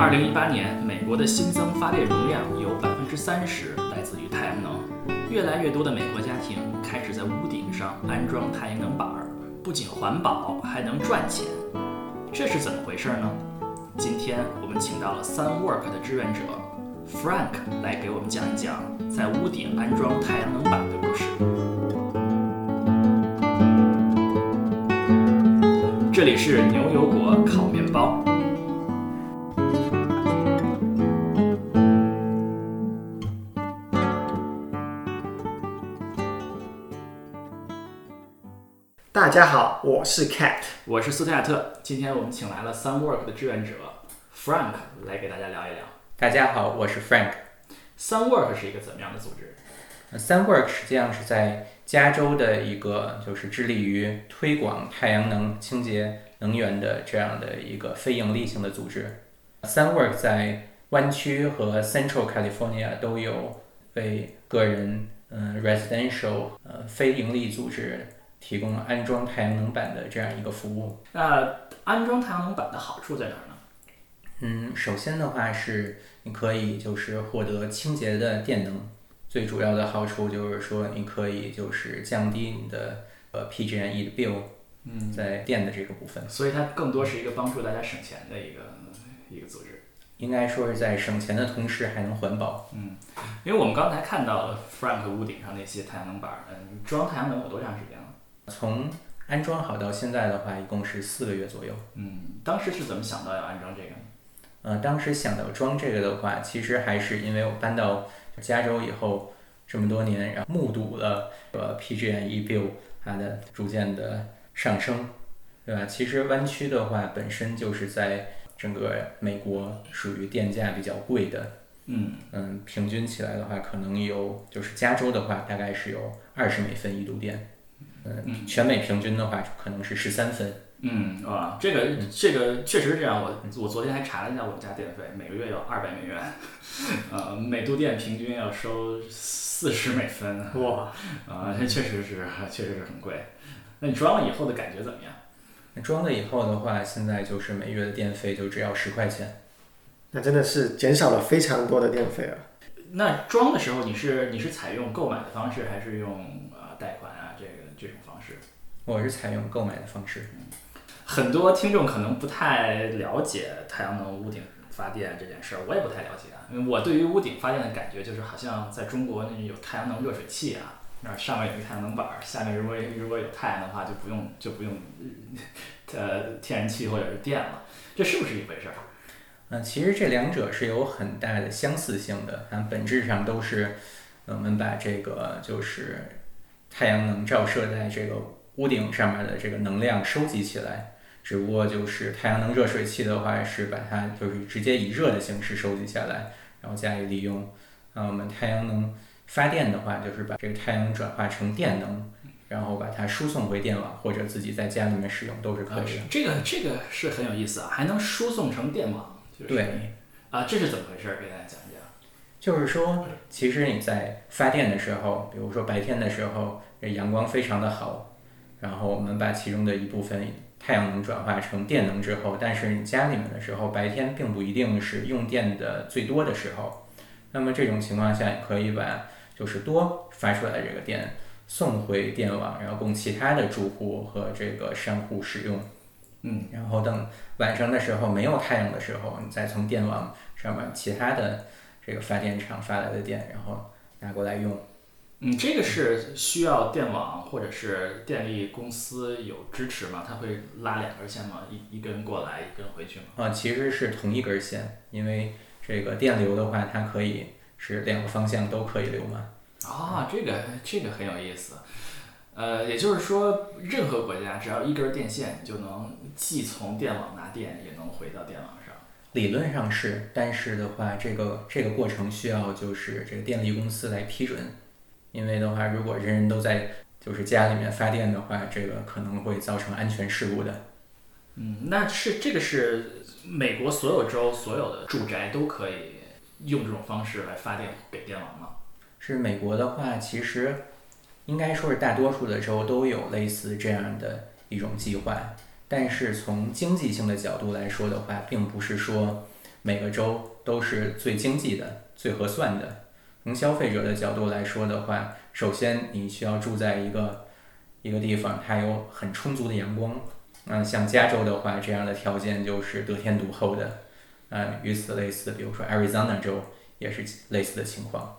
二零一八年，美国的新增发电容量有百分之三十来自于太阳能，越来越多的美国家庭开始在屋顶上安装太阳能板儿，不仅环保，还能赚钱。这是怎么回事呢？今天我们请到了 SunWork 的志愿者 Frank 来给我们讲一讲在屋顶安装太阳能板的故事。这里是牛油果烤面包。家好，我是 Cat。我是斯泰亚特，今天我们请来了 SunWork 的志愿者 Frank 来给大家聊一聊。大家好，我是 Frank。SunWork 是一个怎么样的组织？呃 SunWork 实际上是在加州的一个就是致力于推广太阳能清洁能源的这样的一个非盈利性的组织。SunWork 在湾区和 Central California 都有为个人嗯 residential 呃非盈利组织提供安装太阳能板的这样一个服务。那安装太阳能板的好处在哪儿呢？嗯，首先的话是你可以就是获得清洁的电能，最主要的好处就是说你可以就是降低你的呃 PG&E 的 bill，嗯，在电的这个部分，所以它更多是一个帮助大家省钱的一个一个组织。应该说是在省钱的同时还能环保。嗯因为我们刚才看到了 Frank 屋顶上那些太阳能板儿，嗯，装太阳能有多长时间了？从安装好到现在的话，一共是四个月左右。嗯，当时是怎么想到要安装这个呢？呃，当时想到装这个的话，其实还是因为我搬到加州以后这么多年，然后目睹了呃 PG&E bill 它的逐渐的上升，对吧？其实湾区的话本身就是在整个美国属于电价比较贵的，嗯，嗯，平均起来的话，可能有就是加州的话大概是有二十美分一度电，嗯，全美平均的话可能是十三分。嗯，啊，这个这个确实是这样。我我昨天还查了一下我们家电费，每个月要二百美元，呃，每度电平均要收四十美分，哇，啊、这确实是确实是很贵。那你装了以后的感觉怎么样？那装了以后的话，现在就是每月的电费就只要十块钱。那真的是减少了非常多的电费啊！那装的时候你是你是采用购买的方式，还是用呃贷款啊这个这种方式？我是采用购买的方式。很多听众可能不太了解太阳能屋顶发电这件事儿，我也不太了解啊。因为我对于屋顶发电的感觉就是好像在中国那有太阳能热水器啊，那上面有一个太阳能板儿，下面如果如果有太阳的话，就不用 就不用呃天然气或者是电了，这是不是一回事儿？嗯，其实这两者是有很大的相似性的，它本质上都是呃我们把这个就是太阳能照射在这个屋顶上面的这个能量收集起来。只不过就是太阳能热水器的话，是把它就是直接以热的形式收集下来，然后加以利用。那，我们太阳能发电的话，就是把这个太阳能转化成电能，然后把它输送回电网，或者自己在家里面使用都是可以的。这个这个是很有意思啊，还能输送成电网，就是对啊，这是怎么回事儿？给大家讲一讲。就是说，其实你在发电的时候，比如说白天的时候，这阳光非常的好，然后我们把其中的一部分太阳能转化成电能之后，但是你家里面的时候，白天并不一定是用电的最多的时候，那么这种情况下，你可以把就是多发出来的这个电送回电网，然后供其他的住户和这个商户使用。嗯，然后等晚上的时候没有太阳的时候，你再从电网上面其他的这个发电厂发来的电，然后拿过来用。嗯，这个是需要电网或者是电力公司有支持吗？它会拉两根线吗？一一根过来，一根回去吗？啊，其实是同一根线，因为这个电流的话，它可以是两个方向都可以流嘛。啊，这个这个很有意思。呃，也就是说，任何国家只要一根电线，你就能既从电网拿电，也能回到电网上。理论上是，但是的话，这个这个过程需要就是这个电力公司来批准，因为的话，如果人人都在就是家里面发电的话，这个可能会造成安全事故的。嗯，那是这个是美国所有州所有的住宅都可以用这种方式来发电给电网吗？是美国的话，其实应该说是大多数的州都有类似这样的一种计划，但是从经济性的角度来说的话，并不是说每个州都是最经济的、最合算的。从消费者的角度来说的话，首先你需要住在一个一个地方，它有很充足的阳光。嗯，像加州的话，这样的条件就是得天独厚的。嗯，与此类似的，比如说 Arizona 州也是类似的情况。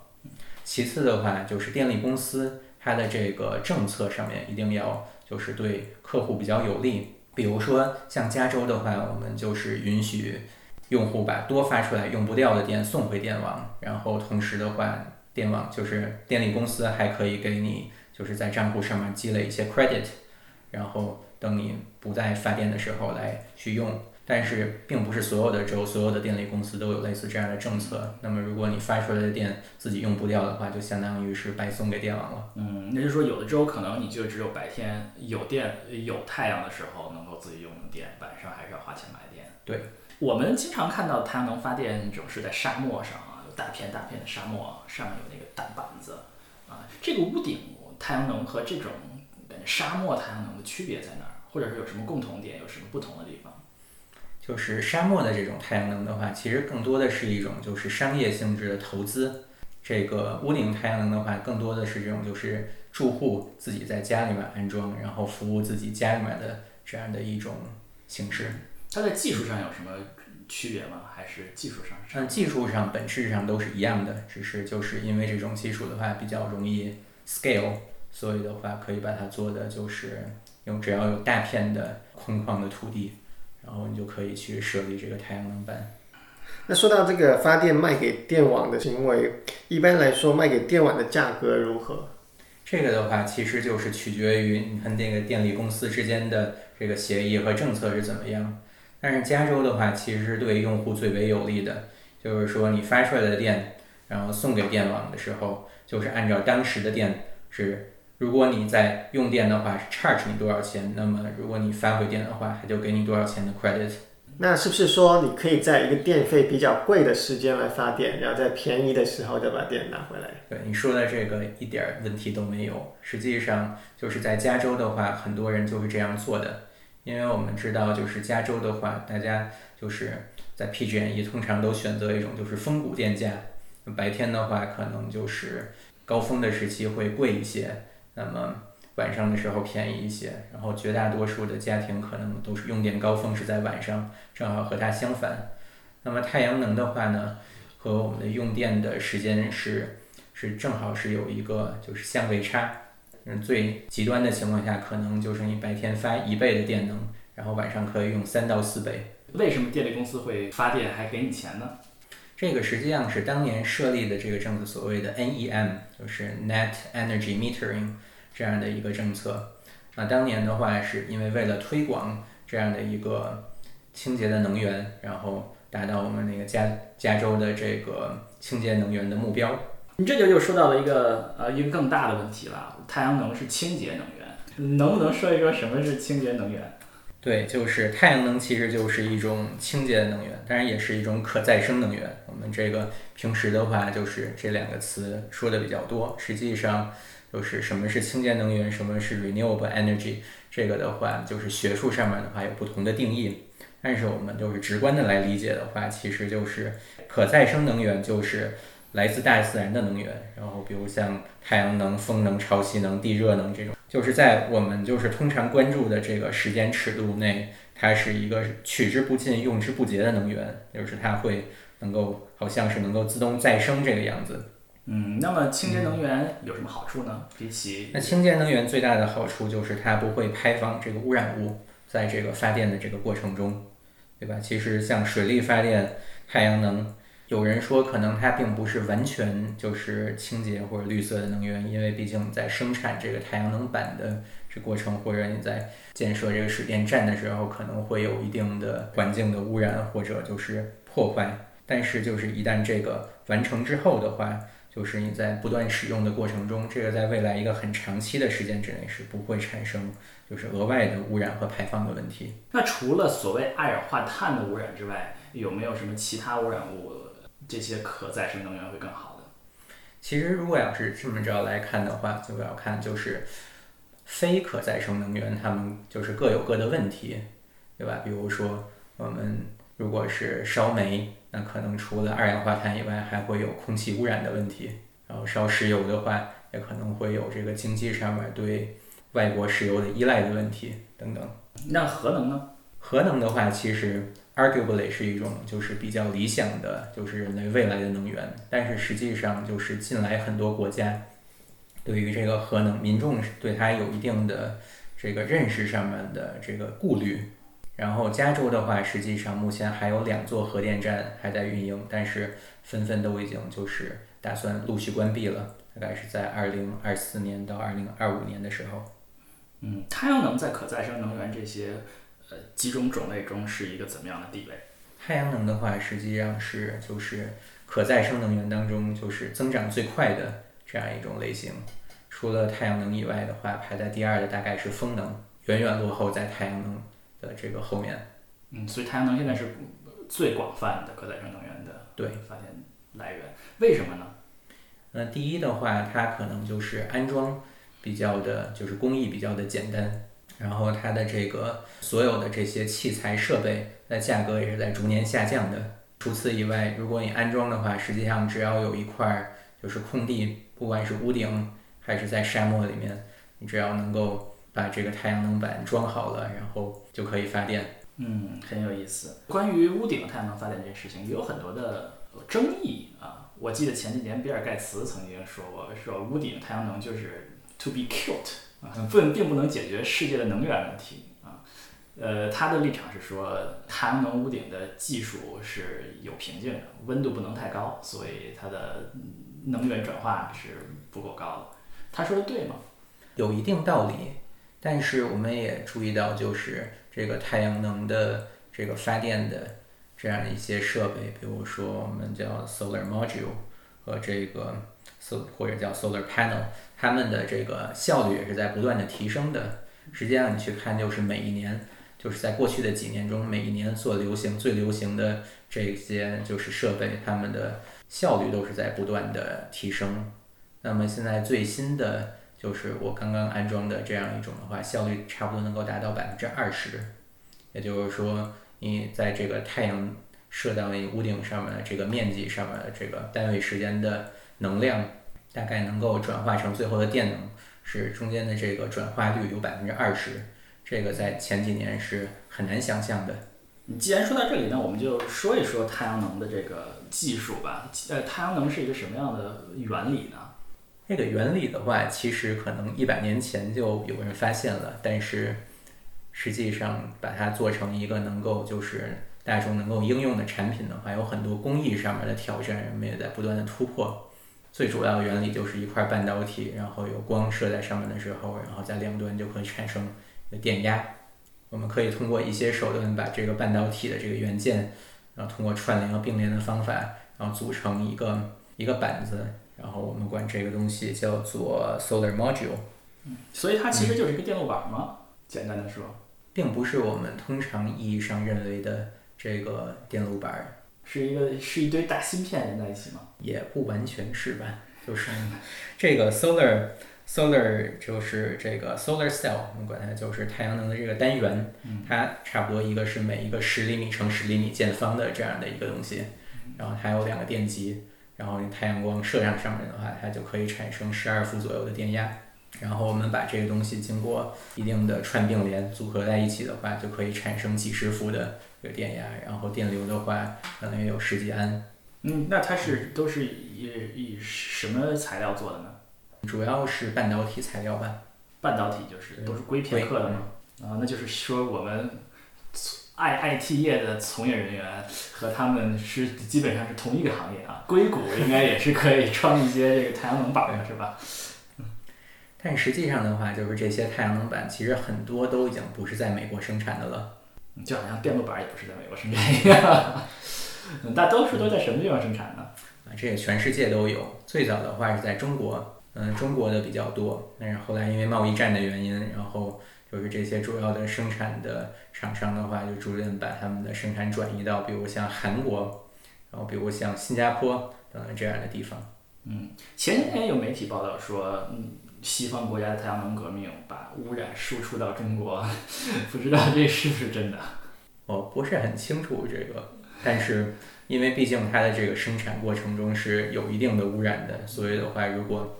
其次的话，就是电力公司它的这个政策上面一定要就是对客户比较有利。比如说像加州的话，我们就是允许用户把多发出来用不掉的电送回电网，然后同时的话，电网就是电力公司还可以给你就是在账户上面积累一些 credit，然后等你不再发电的时候来去用。但是并不是所有的州、所有的电力公司都有类似这样的政策。那么如果你发出来的电自己用不掉的话，就相当于是白送给电网了。嗯，那就是说有的州可能你就只有白天有电、有太阳的时候能够自己用电，晚上还是要花钱买电。对，我们经常看到太阳能发电总是在沙漠上啊，有大片大片的沙漠，上面有那个大板子啊。这个屋顶太阳能和这种沙漠太阳能的区别在哪儿？或者是有什么共同点，有什么不同的地方？就是沙漠的这种太阳能的话，其实更多的是一种就是商业性质的投资。这个屋顶太阳能的话，更多的是这种就是住户自己在家里面安装，然后服务自己家里面的这样的一种形式。它在技术上有什么区别吗？还是技术上？嗯，技术上本质上都是一样的，只是就是因为这种技术的话比较容易 scale，所以的话可以把它做的就是用只要有大片的空旷的土地。然后你就可以去设立这个太阳能板。那说到这个发电卖给电网的行为，一般来说卖给电网的价格如何？这个的话，其实就是取决于你和那个电力公司之间的这个协议和政策是怎么样。但是加州的话，其实是对用户最为有利的，就是说你发出来的电，然后送给电网的时候，就是按照当时的电是。如果你在用电的话，是 charge 你多少钱？那么如果你发回电的话，它就给你多少钱的 credit。那是不是说你可以在一个电费比较贵的时间来发电，然后在便宜的时候再把电拿回来？对你说的这个一点问题都没有。实际上就是在加州的话，很多人就是这样做的，因为我们知道就是加州的话，大家就是在 PG&E 通常都选择一种就是峰谷电价，白天的话可能就是高峰的时期会贵一些。那么晚上的时候便宜一些，然后绝大多数的家庭可能都是用电高峰是在晚上，正好和它相反。那么太阳能的话呢，和我们的用电的时间是是正好是有一个就是相位差。嗯，最极端的情况下，可能就是你白天发一倍的电能，然后晚上可以用三到四倍。为什么电力公司会发电还给你钱呢？这个实际上是当年设立的这个政策，所谓的 NEM，就是 Net Energy Metering 这样的一个政策。那当年的话，是因为为了推广这样的一个清洁的能源，然后达到我们那个加加州的这个清洁能源的目标。你这就又说到了一个呃一个更大的问题了，太阳能是清洁能源，能不能说一说什么是清洁能源？对，就是太阳能其实就是一种清洁能源，当然也是一种可再生能源。我们这个平时的话，就是这两个词说的比较多。实际上，就是什么是清洁能源，什么是 renewable energy，这个的话，就是学术上面的话有不同的定义。但是我们就是直观的来理解的话，其实就是可再生能源就是来自大自然的能源。然后比如像太阳能、风能、潮汐能、地热能这种。就是在我们就是通常关注的这个时间尺度内，它是一个取之不尽、用之不竭的能源，就是它会能够好像是能够自动再生这个样子。嗯，那么清洁能源有什么好处呢？比起那清洁能源最大的好处就是它不会排放这个污染物，在这个发电的这个过程中，对吧？其实像水力发电、太阳能。有人说，可能它并不是完全就是清洁或者绿色的能源，因为毕竟在生产这个太阳能板的这过程，或者你在建设这个水电站的时候，可能会有一定的环境的污染或者就是破坏。但是，就是一旦这个完成之后的话，就是你在不断使用的过程中，这个在未来一个很长期的时间之内是不会产生就是额外的污染和排放的问题。那除了所谓二氧化碳的污染之外，有没有什么其他污染物？这些可再生能源会更好的。其实，如果要是这么着来看的话，就要看就是非可再生能源，它们就是各有各的问题，对吧？比如说，我们如果是烧煤，那可能除了二氧化碳以外，还会有空气污染的问题。然后烧石油的话，也可能会有这个经济上面对外国石油的依赖的问题等等。那核能呢？核能的话，其实 arguably 是一种就是比较理想的，就是人类未来的能源。但是实际上，就是近来很多国家对于这个核能，民众对它有一定的这个认识上面的这个顾虑。然后加州的话，实际上目前还有两座核电站还在运营，但是纷纷都已经就是打算陆续关闭了，大概是在二零二四年到二零二五年的时候。嗯，太阳能在可再生能源这些呃几种种类中是一个怎么样的地位？太阳能的话，实际上是就是可再生能源当中就是增长最快的这样一种类型。除了太阳能以外的话，排在第二的大概是风能，远远落后在太阳能。的这个后面，嗯，所以太阳能现在是最广泛的可再生能源的对发电来源，为什么呢？那第一的话，它可能就是安装比较的，就是工艺比较的简单，然后它的这个所有的这些器材设备，那价格也是在逐年下降的。除此以外，如果你安装的话，实际上只要有一块就是空地，不管是屋顶还是在沙漠里面，你只要能够。把这个太阳能板装好了，然后就可以发电。嗯，很有意思。关于屋顶太阳能发电这件事情，有很多的争议啊。我记得前几年比尔盖茨曾经说过，说屋顶太阳能就是 to be killed 啊，不，并不能解决世界的能源问题啊。呃，他的立场是说，太阳能屋顶的技术是有瓶颈的，温度不能太高，所以它的能源转化是不够高的。他说的对吗？有一定道理。但是我们也注意到，就是这个太阳能的这个发电的这样一些设备，比如说我们叫 solar module 和这个 so 或者叫 solar panel，它们的这个效率也是在不断的提升的。实际上你去看，就是每一年，就是在过去的几年中，每一年所流行最流行的这些就是设备，它们的效率都是在不断的提升。那么现在最新的。就是我刚刚安装的这样一种的话，效率差不多能够达到百分之二十。也就是说，你在这个太阳射到你屋顶上面的这个面积上面的这个单位时间的能量，大概能够转化成最后的电能，是中间的这个转化率有百分之二十。这个在前几年是很难想象的。你既然说到这里，那我们就说一说太阳能的这个技术吧。呃，太阳能是一个什么样的原理呢？这个原理的话，其实可能一百年前就有人发现了，但是实际上把它做成一个能够就是大众能够应用的产品的话，有很多工艺上面的挑战，人们也在不断的突破。最主要的原理就是一块半导体，然后有光射在上面的时候，然后在两端就会产生电压。我们可以通过一些手段把这个半导体的这个元件，然后通过串联和并联的方法，然后组成一个一个板子。然后我们管这个东西叫做 solar module，所以它其实就是一个电路板吗？简单的说，并不是我们通常意义上认为的这个电路板，是一个是一堆大芯片连在一起吗？也不完全是吧，就是这个 solar solar 就是这个 solar cell，我们管它就是太阳能的这个单元，它差不多一个是每一个十厘米乘十厘米见方的这样的一个东西，然后它有两个电极。然后太阳光射上上面的话，它就可以产生十二伏左右的电压。然后我们把这个东西经过一定的串并联组合在一起的话，就可以产生几十伏的这个电压。然后电流的话，可能也有十几安。嗯，那它是都是以以什么材料做的呢？主要是半导体材料吧。半导体就是都是硅片刻的吗？啊，那就是说我们。I I T 业的从业人员和他们是基本上是同一个行业啊，硅谷应该也是可以装一些这个太阳能板的，是吧？但实际上的话，就是这些太阳能板其实很多都已经不是在美国生产的了，就好像电路板也不是在美国生产一样。大多数都在什么地方生产呢？啊，这个全世界都有。最早的话是在中国，嗯，中国的比较多。但是后来因为贸易战的原因，然后。就是这些主要的生产的厂商的话，就逐渐把他们的生产转移到，比如像韩国，然后比如像新加坡等等这样的地方。嗯，前几天有媒体报道说，嗯，西方国家的太阳能革命把污染输出到中国，不知道这是不是真的？我不是很清楚这个但是因为毕竟它的这个生产过程中是有一定的污染的，所以的话，如果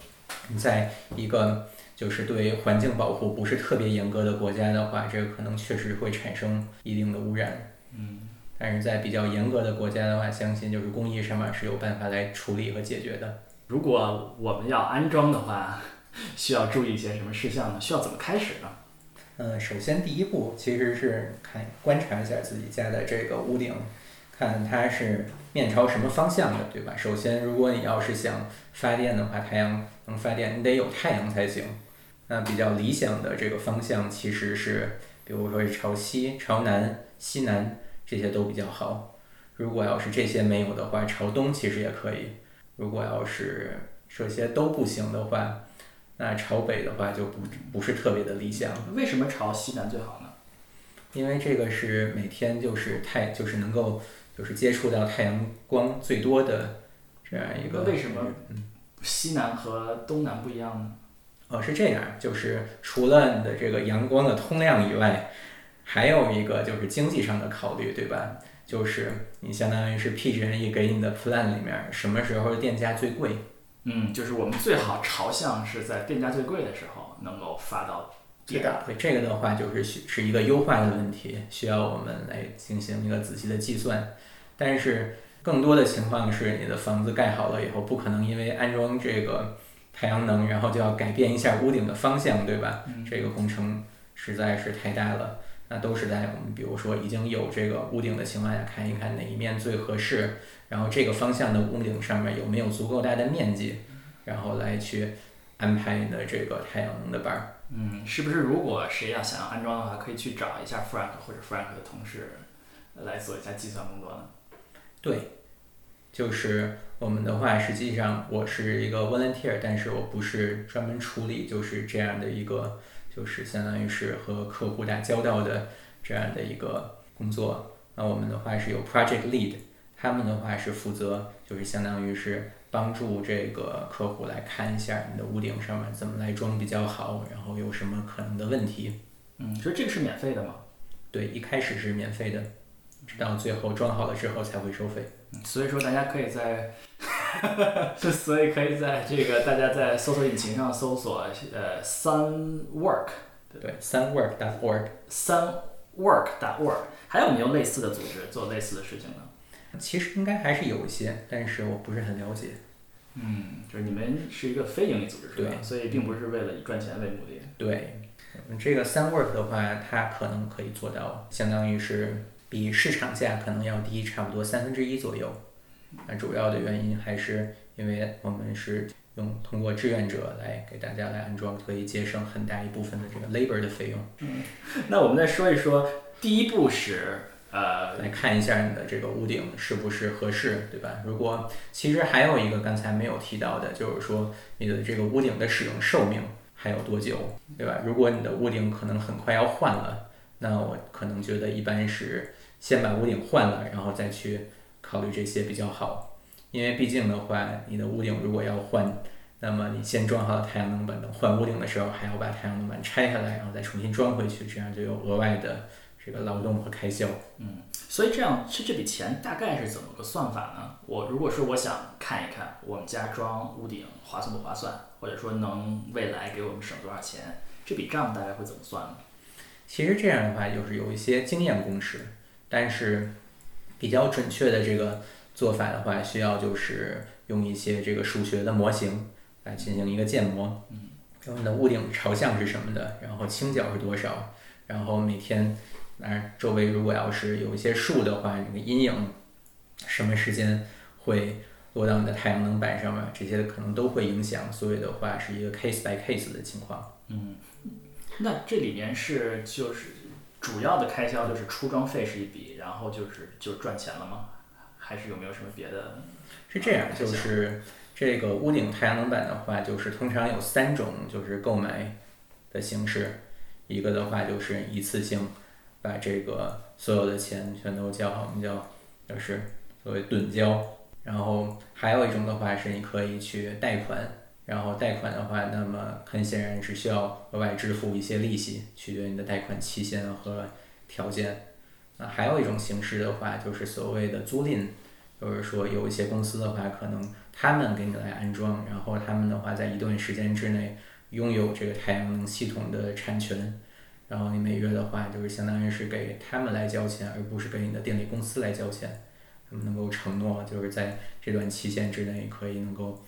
你在一个就是对环境保护不是特别严格的国家的话，这个可能确实会产生一定的污染。嗯，但是在比较严格的国家的话，相信就是工艺上面是有办法来处理和解决的。如果我们要安装的话，需要注意一些什么事项呢？需要怎么开始呢？嗯，首先第一步其实是看观察一下自己家的这个屋顶，看它是面朝什么方向的，对吧？首先，如果你要是想发电的话，太阳能发电，你得有太阳才行。那比较理想的这个方向其实是，比如说是朝西、朝南、西南这些都比较好。如果要是这些没有的话，朝东其实也可以。如果要是这些都不行的话，那朝北的话就不不是特别的理想。为什么朝西南最好呢？因为这个是每天就是太就是能够就是接触到太阳光最多的这样一个。那为什么西南和东南不一样呢？哦，是这样，就是除了你的这个阳光的通量以外，还有一个就是经济上的考虑，对吧？就是你相当于是 PG&E 给你的 plan 里面，什么时候电价最贵？嗯，就是我们最好朝向是在电价最贵的时候能够发到电。对，这个的话就是是一个优化的问题，需要我们来进行一个仔细的计算。但是更多的情况是，你的房子盖好了以后，不可能因为安装这个太阳能，然后就要改变一下屋顶的方向，对吧？这个工程实在是太大了。那都是在我们比如说已经有这个屋顶的情况下，看一看哪一面最合适，然后这个方向的屋顶上面有没有足够大的面积，然后来去安排你的这个太阳能的板儿。嗯，是不是如果谁要想要安装的话，可以去找一下 Frank 或者 Frank 的同事来做一下计算工作呢？对，就是我们的话，实际上我是一个 volunteer，但是我不是专门处理就是这样的一个。就是相当于是和客户打交道的这样的一个工作。那我们的话是有 project lead，他们的话是负责，就是相当于是帮助这个客户来看一下你的屋顶上面怎么来装比较好，然后有什么可能的问题。嗯，所以这个是免费的吗？对，一开始是免费的，直到最后装好了之后才会收费。所以说大家可以在。所以可以在这个大家在搜索引擎上搜索呃 sunwork，对，sunwork.org，sunwork.org，还有没有类似的组织做类似的事情呢？其实应该还是有一些，但是我不是很了解。嗯，就是你们是一个非盈利组织是吧？所以并不是为了以赚钱为目的。对，这个 sunwork 的话，它可能可以做到，相当于是比市场价可能要低差不多三分之一左右。那主要的原因还是因为我们是用通过志愿者来给大家来安装，可以节省很大一部分的这个 labor 的费用。嗯，那我们再说一说，第一步是呃，来看一下你的这个屋顶是不是合适，对吧？如果其实还有一个刚才没有提到的，就是说你的这个屋顶的使用寿命还有多久，对吧？如果你的屋顶可能很快要换了，那我可能觉得一般是先把屋顶换了，然后再去。考虑这些比较好，因为毕竟的话，你的屋顶如果要换，那么你先装好了太阳能板，等换屋顶的时候还要把太阳能板拆下来，然后再重新装回去，这样就有额外的这个劳动和开销。嗯，所以这样是这笔钱大概是怎么个算法呢？我如果说我想看一看我们家装屋顶划算不划算，或者说能未来给我们省多少钱，这笔账大概会怎么算呢？其实这样的话就是有一些经验公式，但是。比较准确的这个做法的话，需要就是用一些这个数学的模型来进行一个建模。嗯，我们的屋顶朝向是什么的，然后倾角是多少，然后每天，那周围如果要是有一些树的话，这个阴影什么时间会落到你的太阳能板上面，这些可能都会影响。所以的话是一个 case by case 的情况。嗯，那这里面是就是。主要的开销就是出装费是一笔，然后就是就赚钱了吗？还是有没有什么别的？是这样，就是这个屋顶太阳能板的话，就是通常有三种就是购买的形式，一个的话就是一次性把这个所有的钱全都交好，我们叫就是所谓趸交，然后还有一种的话是你可以去贷款。然后贷款的话，那么很显然是需要额外支付一些利息，取决于你的贷款期限和条件。那，还有一种形式的话，就是所谓的租赁，就是说有一些公司的话，可能他们给你来安装，然后他们的话在一段时间之内拥有这个太阳能系统的产权，然后你每月的话就是相当于是给他们来交钱，而不是给你的电力公司来交钱。他们能够承诺就是在这段期限之内可以能够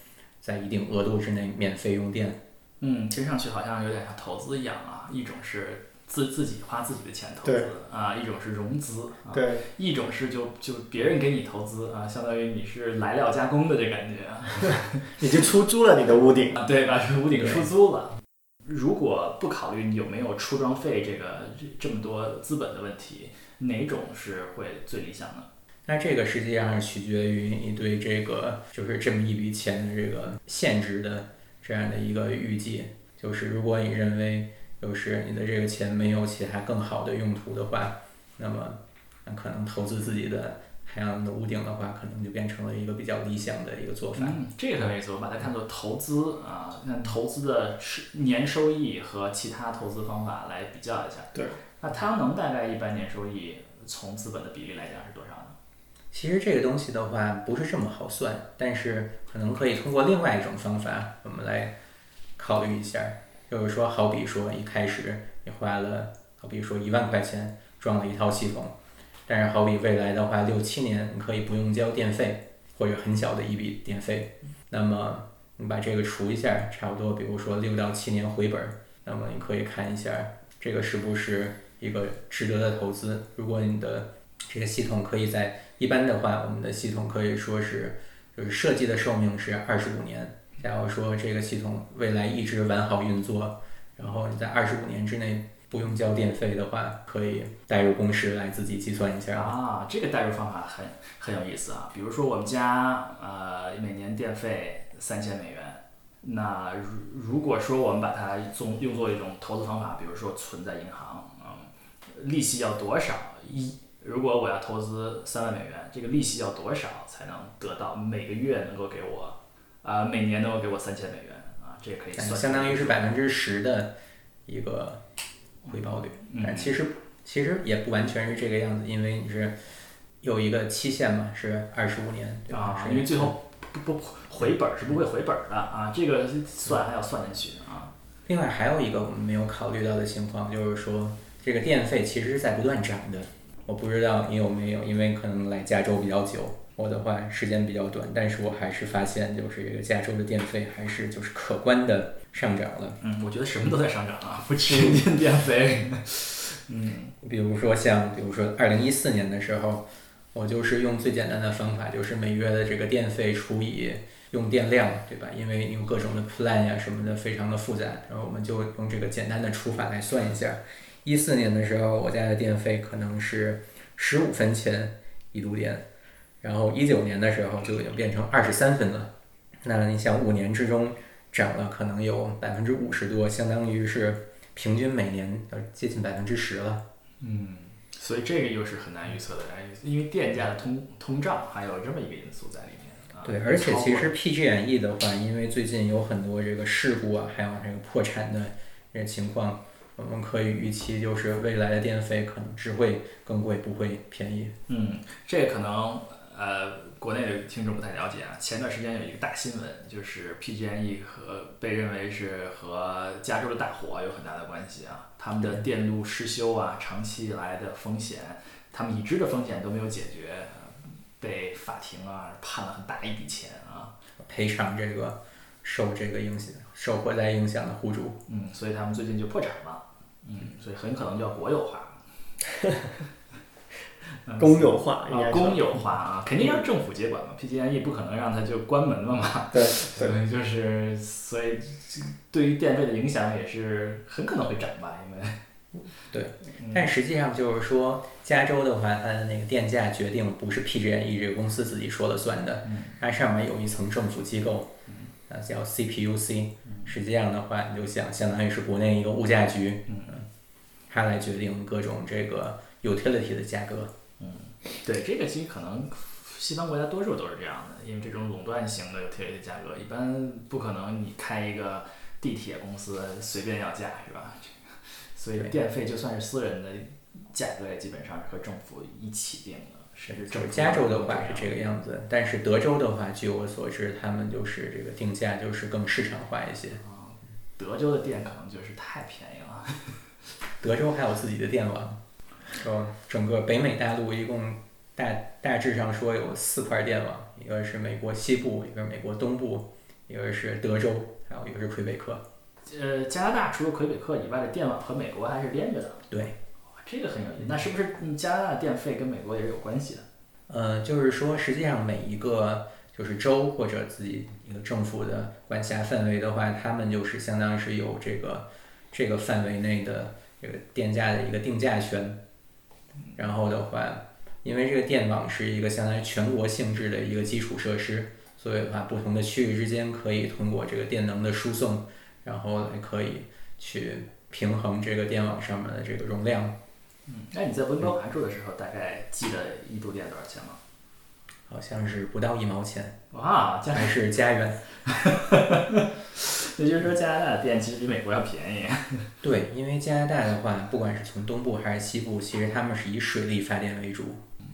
在一定额度之内免费用电。嗯，听上去好像有点像投资一样啊，一种是。自自己花自己的钱投资啊，一种是融资啊，对，一种是就就别人给你投资啊，相当于你是来料加工的这感觉啊，你就出租了你的屋顶啊，对，把这屋顶出租了。如果不考虑有没有出装费这个这么多资本的问题，哪种是会最理想的？那这个实际上是取决于你对这个就是这么一笔钱的这个现值的这样的一个预计，就是如果你认为。就是你的这个钱没有其他更好的用途的话，那么那可能投资自己的太阳能的屋顶的话，可能就变成了一个比较理想的一个做法。嗯，这个很有意思，我把它看作投资啊，那投资的是年收益和其他投资方法来比较一下。对。那太阳能大概一般年收益从资本的比例来讲是多少呢？其实这个东西的话不是这么好算，但是可能可以通过另外一种方法，我们来考虑一下。就是说，好比说一开始你花了，好比说一万块钱装了一套系统，但是好比未来的话，六七年你可以不用交电费，或者很小的一笔电费，那么你把这个除一下，差不多，比如说六到七年回本，那么你可以看一下这个是不是一个值得的投资。如果你的这个系统可以在一般的话，我们的系统可以说是就是设计的寿命是二十五年。假如说这个系统未来一直完好运作，然后你在二十五年之内不用交电费的话，可以代入公式来自己计算一下啊。这个代入方法很很有意思啊。比如说我们家呃每年电费三千美元，那如如果说我们把它用用作一种投资方法，比如说存在银行，嗯，利息要多少？一如果我要投资三万美元，这个利息要多少才能得到每个月能够给我？啊，每年都给我三千美元啊，这也可以算，相当于是百分之十的一个回报率。但其实其实也不完全是这个样子，因为你是有一个期限嘛，是二十五年，对吧？因为最后不不回本是不会回本的啊，这个算还要算进去啊。另外还有一个我们没有考虑到的情况，就是说这个电费其实是在不断涨的。我不知道你有没有，因为可能来加州比较久。我的话时间比较短，但是我还是发现，就是这个加州的电费还是就是可观的上涨了。嗯，我觉得什么都在上涨啊，不 止电电费。嗯，比如说像，比如说二零一四年的时候，我就是用最简单的方法，就是每月的这个电费除以用电量，对吧？因为用各种的 plan 呀什么的非常的复杂，然后我们就用这个简单的除法来算一下。一四年的时候，我家的电费可能是十五分钱一度电。然后一九年的时候就已经变成二十三分了，那你想五年之中涨了可能有百分之五十多，相当于是平均每年要接近百分之十了。嗯，所以这个又是很难预测的，因为电价的通通胀还有这么一个因素在里面。对，而且其实 PG&E 的话，因为最近有很多这个事故啊，还有这个破产的这情况，我们可以预期就是未来的电费可能只会更贵，不会便宜。嗯，这可能。呃，国内的听众不太了解啊。前段时间有一个大新闻，就是 PG&E 和被认为是和加州的大火有很大的关系啊。他们的电路失修啊，长期以来的风险，他们已知的风险都没有解决，被法庭啊判了很大一笔钱啊，赔偿这个受这个影响、受火灾影响的户主。嗯，所以他们最近就破产了。嗯，所以很可能就要国有化。公有化啊，公有化啊，肯定要政府接管嘛。PG&E 不可能让它就关门了嘛。对，对，就是所以对于电费的影响也是很可能会涨吧，因为 对，但实际上就是说，加州的话，它的那个电价决定不是 PG&E 这个公司自己说了算的，它上面有一层政府机构，啊叫 CPUC，实际上的话，你就想相当于是国内一个物价局，嗯，它来决定各种这个 utility 的价格。嗯对，这个其实可能西方国家多数都是这样的，因为这种垄断型的 utility 价格，一般不可能你开一个地铁公司随便要价，是吧？所以电费就算是私人的，价格也基本上是和政府一起定的，就是加州的话是这个样子，但是德州的话，据我所知，他们就是这个定价就是更市场化一些。啊，德州的电可能就是太便宜了。德州还有自己的电网，说整个北美大陆一共大大致上说有四块电网，一个是美国西部，一个是美国东部，一个是德州，还有一个是魁北克。呃，加拿大除了魁北克以外的电网和美国还是连着的。对，哇这个很有意思。那是不是嗯加拿大电费跟美国也是有关系的？呃，就是说，实际上每一个就是州或者自己一个政府的管辖范围的话，他们就是相当于是有这个这个范围内的这个电价的一个定价权。然后的话，因为这个电网是一个相当于全国性质的一个基础设施，所以的话，不同的区域之间可以通过这个电能的输送，然后来可以去平衡这个电网上面的这个容量。嗯，那你在温哥华住的时候，大概记得一度电多少钱吗？好像是不到一毛钱，哇，加还是家元。也就是说加拿大的电其实比美国要便宜。对，因为加拿大的话，不管是从东部还是西部，其实他们是以水力发电为主。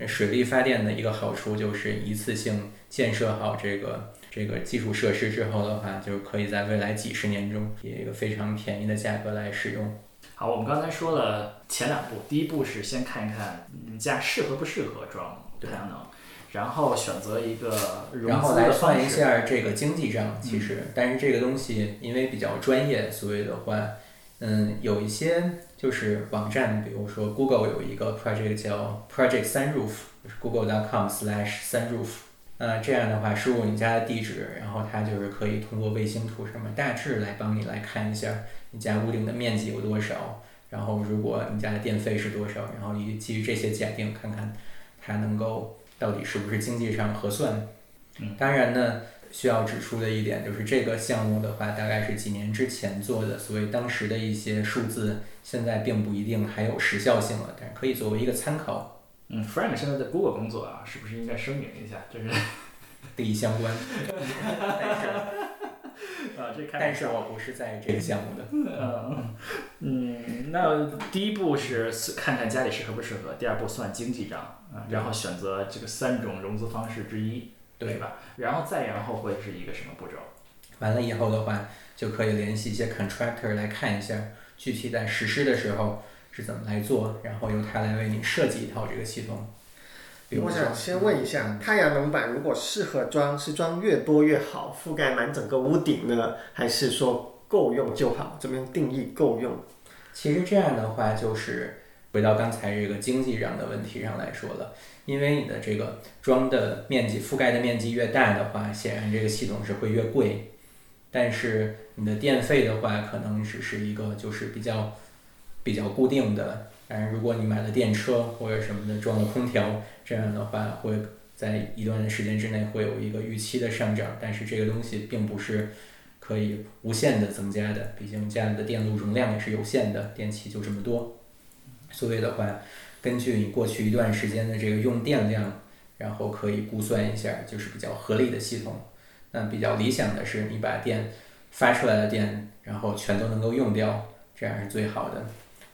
水力发电的一个好处就是一次性建设好这个这个基础设施之后的话，就可以在未来几十年中以一个非常便宜的价格来使用。好，我们刚才说了前两步，第一步是先看一看你家适合不适合装太阳能，然后选择一个融然后来算一。下这个经济账，其实，但是这个东西因为比较专业，所以的话，嗯，有一些就是网站，比如说 Google 有一个 project 叫 Project Sunroof，就是 google.com/slash sunroof。那这样的话，输入你家的地址，然后它就是可以通过卫星图什么大致来帮你来看一下你家屋顶的面积有多少，然后如果你家的电费是多少，然后以基于这些假定，看看它能够到底是不是经济上合算。嗯当然呢，需要指出的一点就是这个项目的话，大概是几年之前做的，所以当时的一些数字现在并不一定还有时效性了，但是可以作为一个参考，嗯，Frank 现在在 Google 工作啊，是不是应该声明一下？这是利益相关。但是，啊，这开但是我不是在这个项目的。嗯嗯，那第一步是看看家里适合不适合，第二步算经济账啊，然后选择这个三种融资方式之一，对是吧？然后再然后会是一个什么步骤？完了以后的话，就可以联系一些 contractor 来看一下具体在实施的时候是怎么来做，然后由他来为你设计一套这个系统。我想，先问一下，太阳能板如果适合装，是装越多越好，覆盖满整个屋顶呢，还是说够用就好？怎么样定义够用？其实这样的话，就是回到刚才这个经济上的问题上来说了，因为你的这个装的面积、覆盖的面积越大的话，显然这个系统是会越贵。但是你的电费的话，可能只是一个就是比较比较固定的。当然，如果你买了电车或者什么的，装了空调，这样的话会在一段时间之内会有一个预期的上涨。但是这个东西并不是可以无限的增加的，毕竟家里的电路容量也是有限的，电器就这么多。所以的话，根据你过去一段时间的这个用电量，然后可以估算一下，就是比较合理的系统。那比较理想的是，你把电发出来的电，然后全都能够用掉，这样是最好的。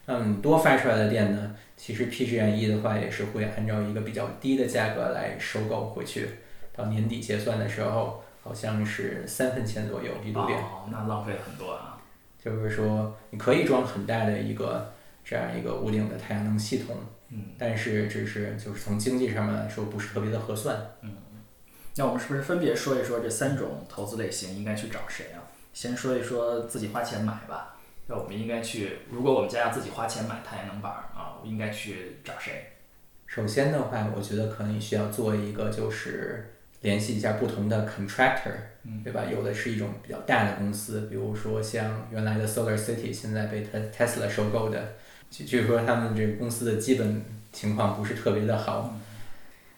那么你多发出来的电呢，其实 PG&E 的话也是会按照一个比较低的价格来收购回去，到年底结算的时候，好像是三分钱左右一度电。哦，那浪费了很多啊。就是说，你可以装很大的一个这样一个屋顶的太阳能系统，嗯，但是只是就是从经济上面来说不是特别的合算。嗯那我们是不是分别说一说这三种投资类型应该去找谁啊？先说一说自己花钱买吧。那我们应该去，如果我们家要自己花钱买太阳能板儿啊，我应该去找谁？首先的话，我觉得可能需要做一个就是联系一下不同的 contractor，嗯对吧？有的是一种比较大的公司，比如说像原来的 Solar City，现在被 Tes- Tesla 收购的，据据说他们这个公司的基本情况不是特别的好。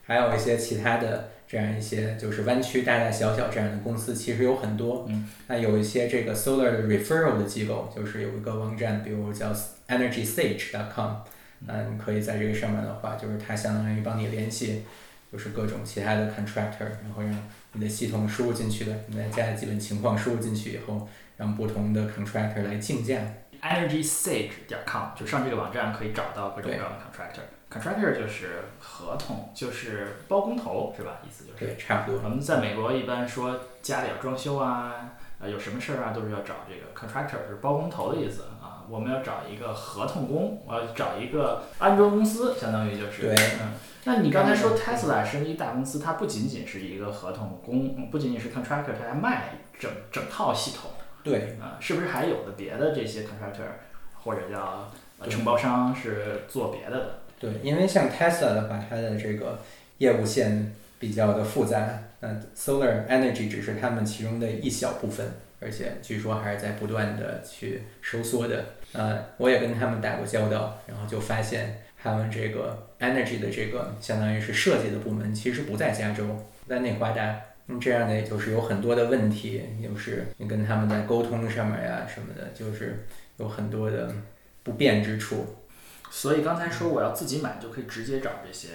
还有一些其他的这样一些就是湾区大大小小这样的公司，其实有很多。嗯，那有一些这个 solar 的 referral 的机构，就是有一个网站，比如叫 EnergySage.com，那你可以在这个上面的话，就是它相当于帮你联系，就是各种其他的 contractor，然后让你的系统输入进去的，你的家的基本情况输入进去以后，让不同的 contractor 来竞价。EnergySage 点 com，就上这个网站可以找到各种各样的 contractor。Contractor 就是合同，就是包工头，是吧？意思就是。对，差不多。我们在美国一般说家里要装修啊，呃，有什么事儿啊，都是要找这个 contractor，是包工头的意思啊。我们要找一个合同工，我要找一个安装公司，相当于就是。对。嗯，那你刚才说 Tesla 是一大公司，它不仅仅是一个合同工，不仅仅是 contractor，它还卖整整套系统。对。啊，是不是还有的别的这些 contractor 或者叫承包商是做别的的？对，因为像 Tesla 的话，它的这个业务线比较的复杂，那 Solar Energy 只是他们其中的一小部分，而且据说还是在不断的去收缩的。呃，我也跟他们打过交道，然后就发现他们这个 Energy 的这个相当于是设计的部门，其实不在加州，在内华达。嗯，这样的就是有很多的问题，就是你跟他们在沟通上面呀什么的，就是有很多的不便之处。所以刚才说我要自己买就可以直接找这些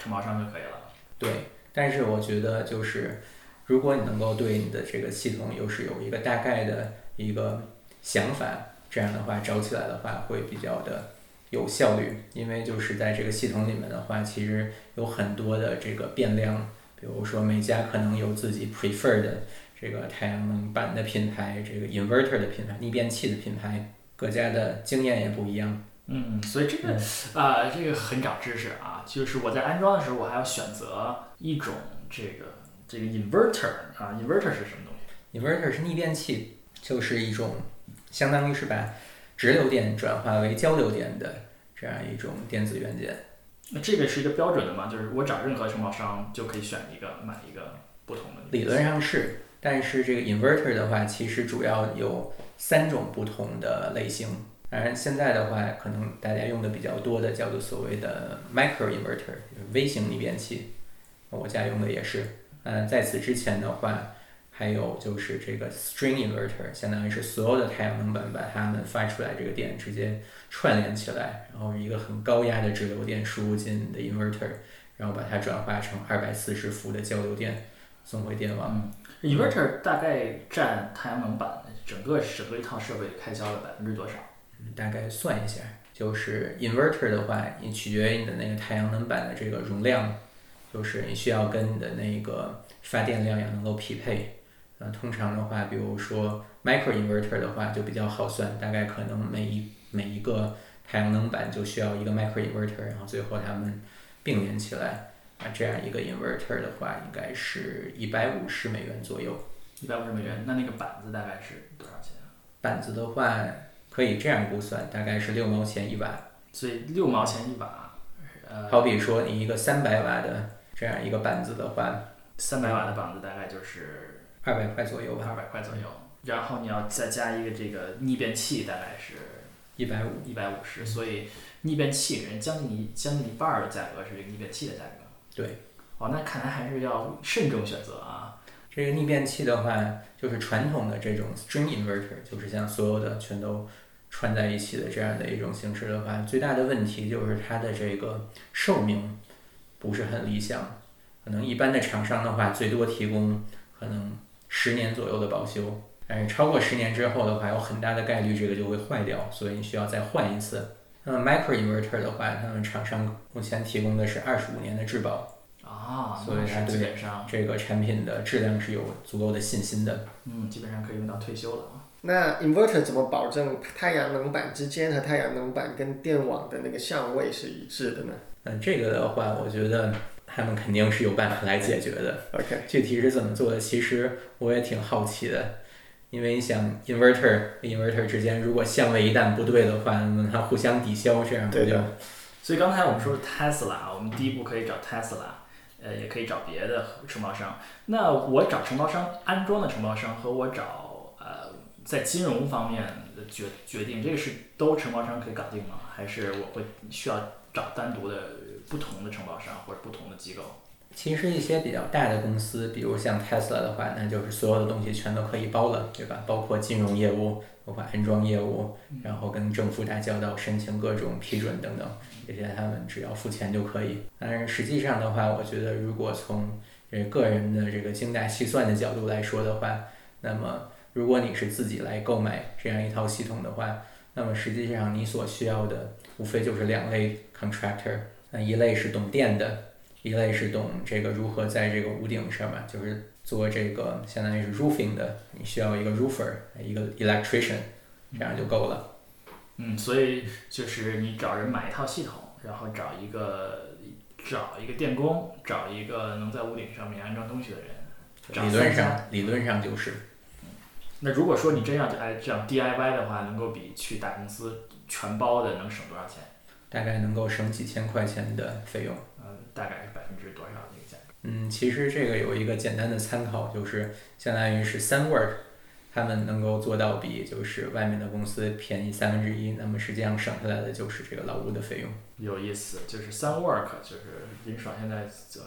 承包商就可以了。对，但是我觉得就是，如果你能够对你的这个系统又是有一个大概的一个想法，这样的话找起来的话会比较的有效率。因为就是在这个系统里面的话，其实有很多的这个变量，比如说每家可能有自己 prefer 的这个太阳能板的品牌，这个 inverter 的品牌，逆变器的品牌，各家的经验也不一样。嗯，所以这个啊，这个很长知识啊。就是我在安装的时候，我还要选择一种这个这个 inverter 啊，inverter 是什么东西？inverter 是逆变器，就是一种相当于是把直流电转化为交流电的这样一种电子元件。那这个是一个标准的吗？就是我找任何承包商就可以选一个买一个不同的？理论上是，但是这个 inverter 的话，其实主要有三种不同的类型。当然，现在的话，可能大家用的比较多的叫做所谓的 micro inverter，就是微型逆变器。我家用的也是。嗯，在此之前的话，还有就是这个 string inverter，相当于是所有的太阳能板把它们发出来这个电直接串联起来，然后一个很高压的直流电输入进你的 inverter，然后把它转化成二百四十伏的交流电送回电网。inverter 大概占太阳能板整个整个一套设备开销的百分之多少？大概算一下，就是 inverter 的话，你取决于你的那个太阳能板的这个容量，就是你需要跟你的那个发电量要能够匹配。呃，通常的话，比如说 micro inverter 的话就比较好算，大概可能每一每一个太阳能板就需要一个 micro inverter，然后最后它们并联起来，啊，这样一个 inverter 的话应该是一百五十美元左右。一百五十美元，那那个板子大概是多少钱？啊板子的话。可以这样估算，大概是六毛钱一瓦。所以六毛钱一瓦，呃，好比说你一个三百瓦的这样一个板子的话，三百瓦的板子大概就是二百块左右吧。二百块左右，然后你要再加一个这个逆变器，大概是一百五，一百五十。所以逆变器人将近一将近一半的价格是这个逆变器的价格。对。哦，那看来还是要慎重选择啊。这个逆变器的话，就是传统的这种 string inverter，就是像所有的全都。串在一起的这样的一种形式的话，最大的问题就是它的这个寿命不是很理想。可能一般的厂商的话，最多提供可能十年左右的保修，但是超过十年之后的话，有很大的概率这个就会坏掉，所以你需要再换一次。那么 micro inverter 的话，他们厂商目前提供的是二十五年的质保啊，所以它对这个产品的质量是有足够的信心的。嗯，基本上可以用到退休了啊。那 inverter 怎么保证太阳能板之间和太阳能板跟电网的那个相位是一致的呢？嗯，这个的话，我觉得他们肯定是有办法来解决的。OK，具体是怎么做的，其实我也挺好奇的。因为你想 inverter inverter 之间如果相位一旦不对的话，那它互相抵消，这样不就？所以刚才我们说 Tesla 啊，我们第一步可以找 Tesla，呃，也可以找别的承包商。那我找承包商安装的承包商和我找呃。在金融方面的决决定，这个是都承包商可以搞定吗？还是我会需要找单独的不同的承包商或者不同的机构？其实一些比较大的公司，比如像 Tesla 的话，那就是所有的东西全都可以包了，对吧？包括金融业务，包括安装业务，然后跟政府打交道，申请各种批准等等，这些他们只要付钱就可以。但是实际上的话，我觉得如果从这个人的这个精打细算的角度来说的话，那么如果你是自己来购买这样一套系统的话，那么实际上你所需要的无非就是两类 contractor，那一类是懂电的，一类是懂这个如何在这个屋顶上面就是做这个相当于是 roofing 的，你需要一个 roofer，一个 electrician，这样就够了。嗯，所以就是你找人买一套系统，然后找一个找一个电工，找一个能在屋顶上面安装东西的人。理论上理论上就是。那如果说你真要哎这样 DIY 的话，能够比去大公司全包的能省多少钱？大概能够省几千块钱的费用。嗯，大概是百分之多少的一个价格？嗯，其实这个有一个简单的参考，就是相当于是 Sunwork，他们能够做到比就是外面的公司便宜三分之一，那么实际上省下来的就是这个劳务的费用。有意思，就是 Sunwork，就是林爽现在做